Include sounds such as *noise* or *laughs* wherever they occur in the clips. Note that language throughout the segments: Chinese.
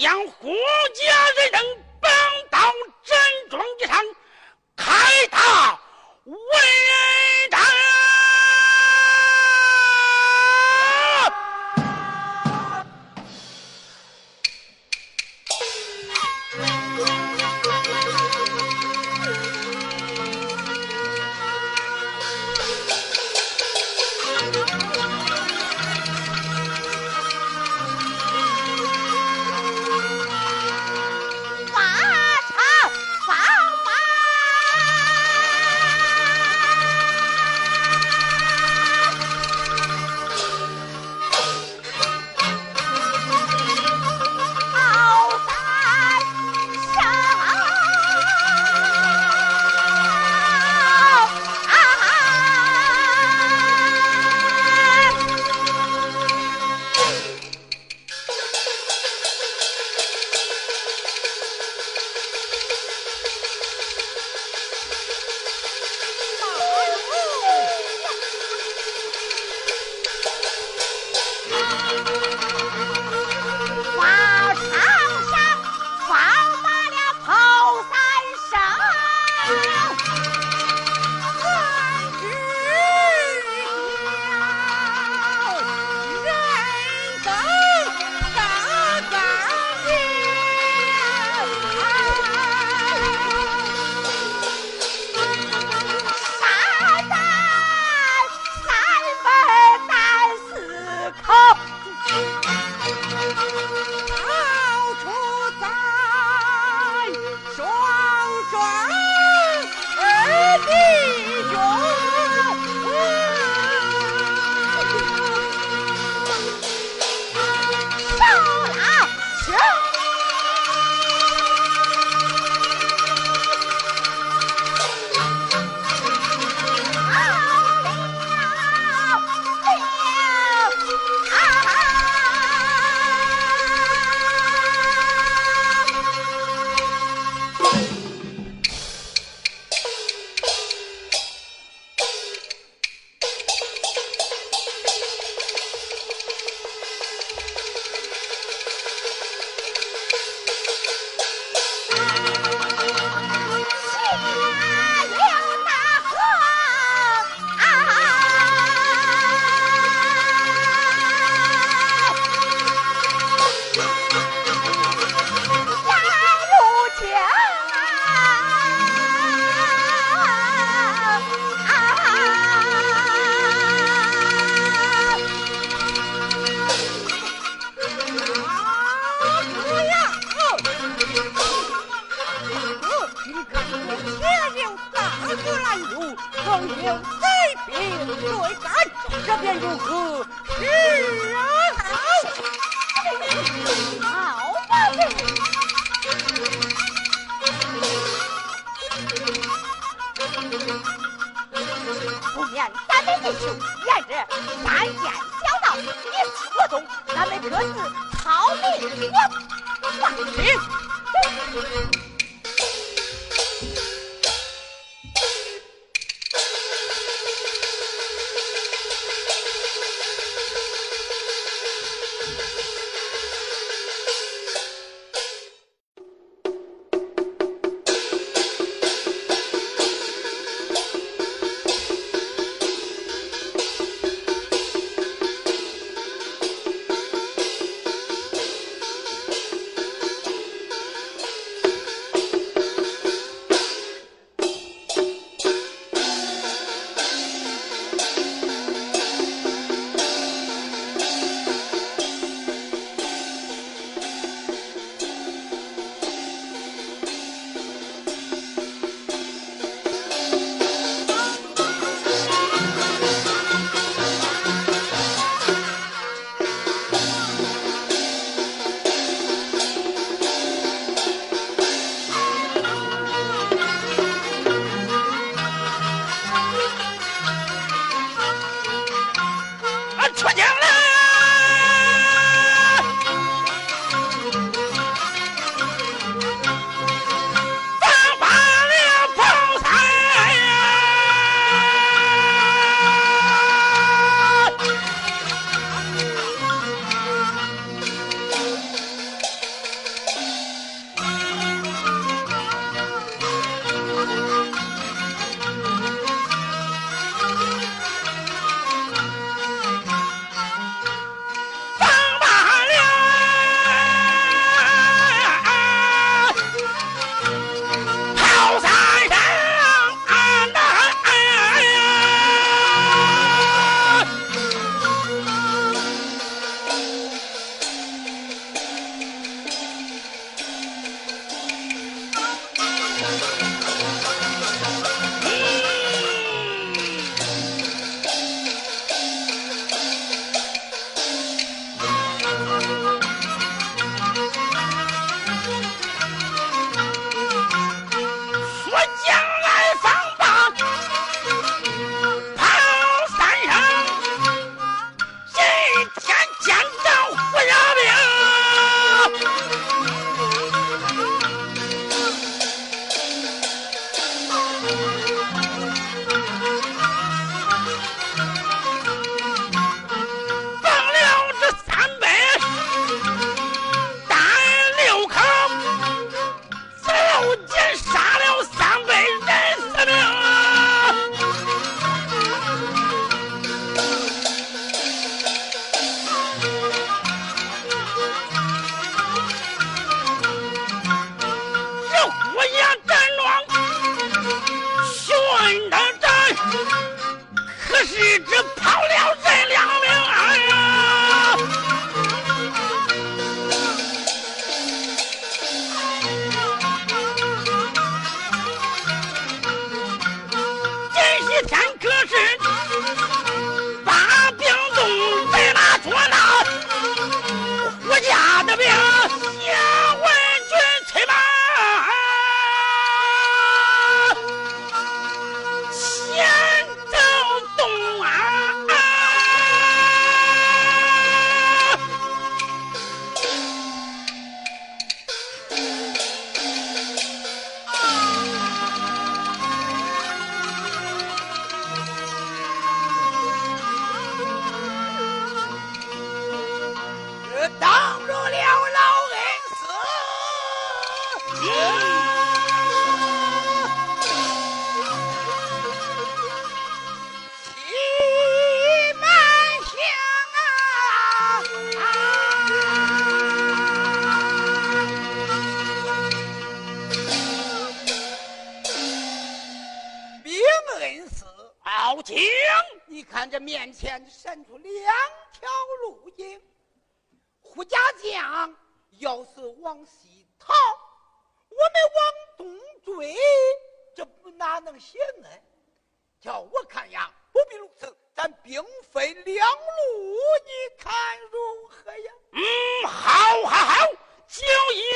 养活 Yeah. *laughs* 能行呢？叫我看呀，不必如此，咱兵分两路，你看如何呀？嗯，好，好，好，就以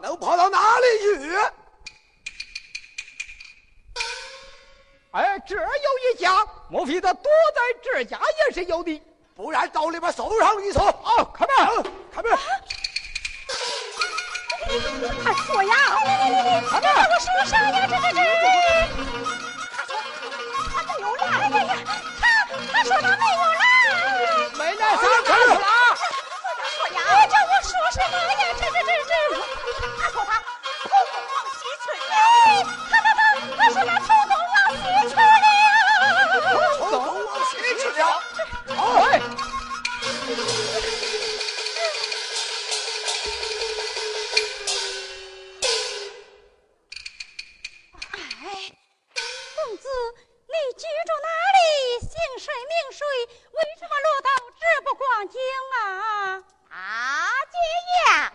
能跑到哪里去？哎，这有一家，莫非他躲在这家也是有的？不然到里边搜上一搜。啊，开门，开门。他说呀，开，我说呀？这这这，他他他又来了呀！他他说他。为什么落到这不光景啊？啊，姐呀！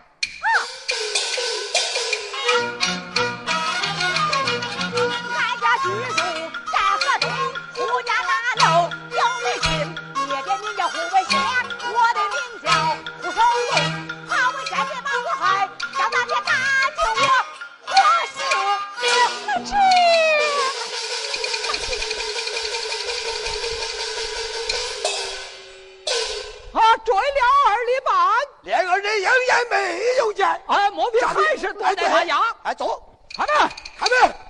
哎磨皮还是得磨牙哎走。开门开门。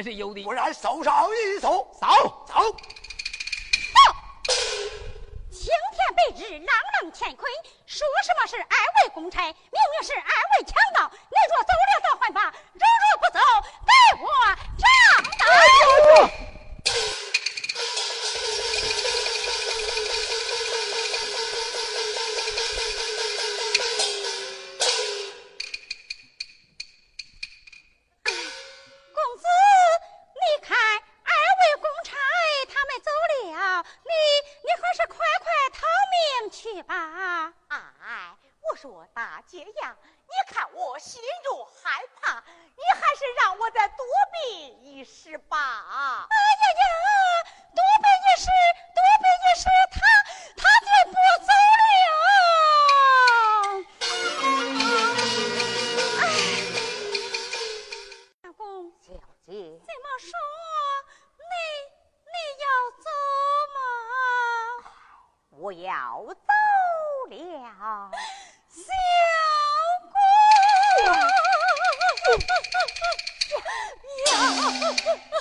还是有的，不然手上一搜，走走走，青天白日朗朗乾坤，说什么是二位公差？哈 *laughs* 哈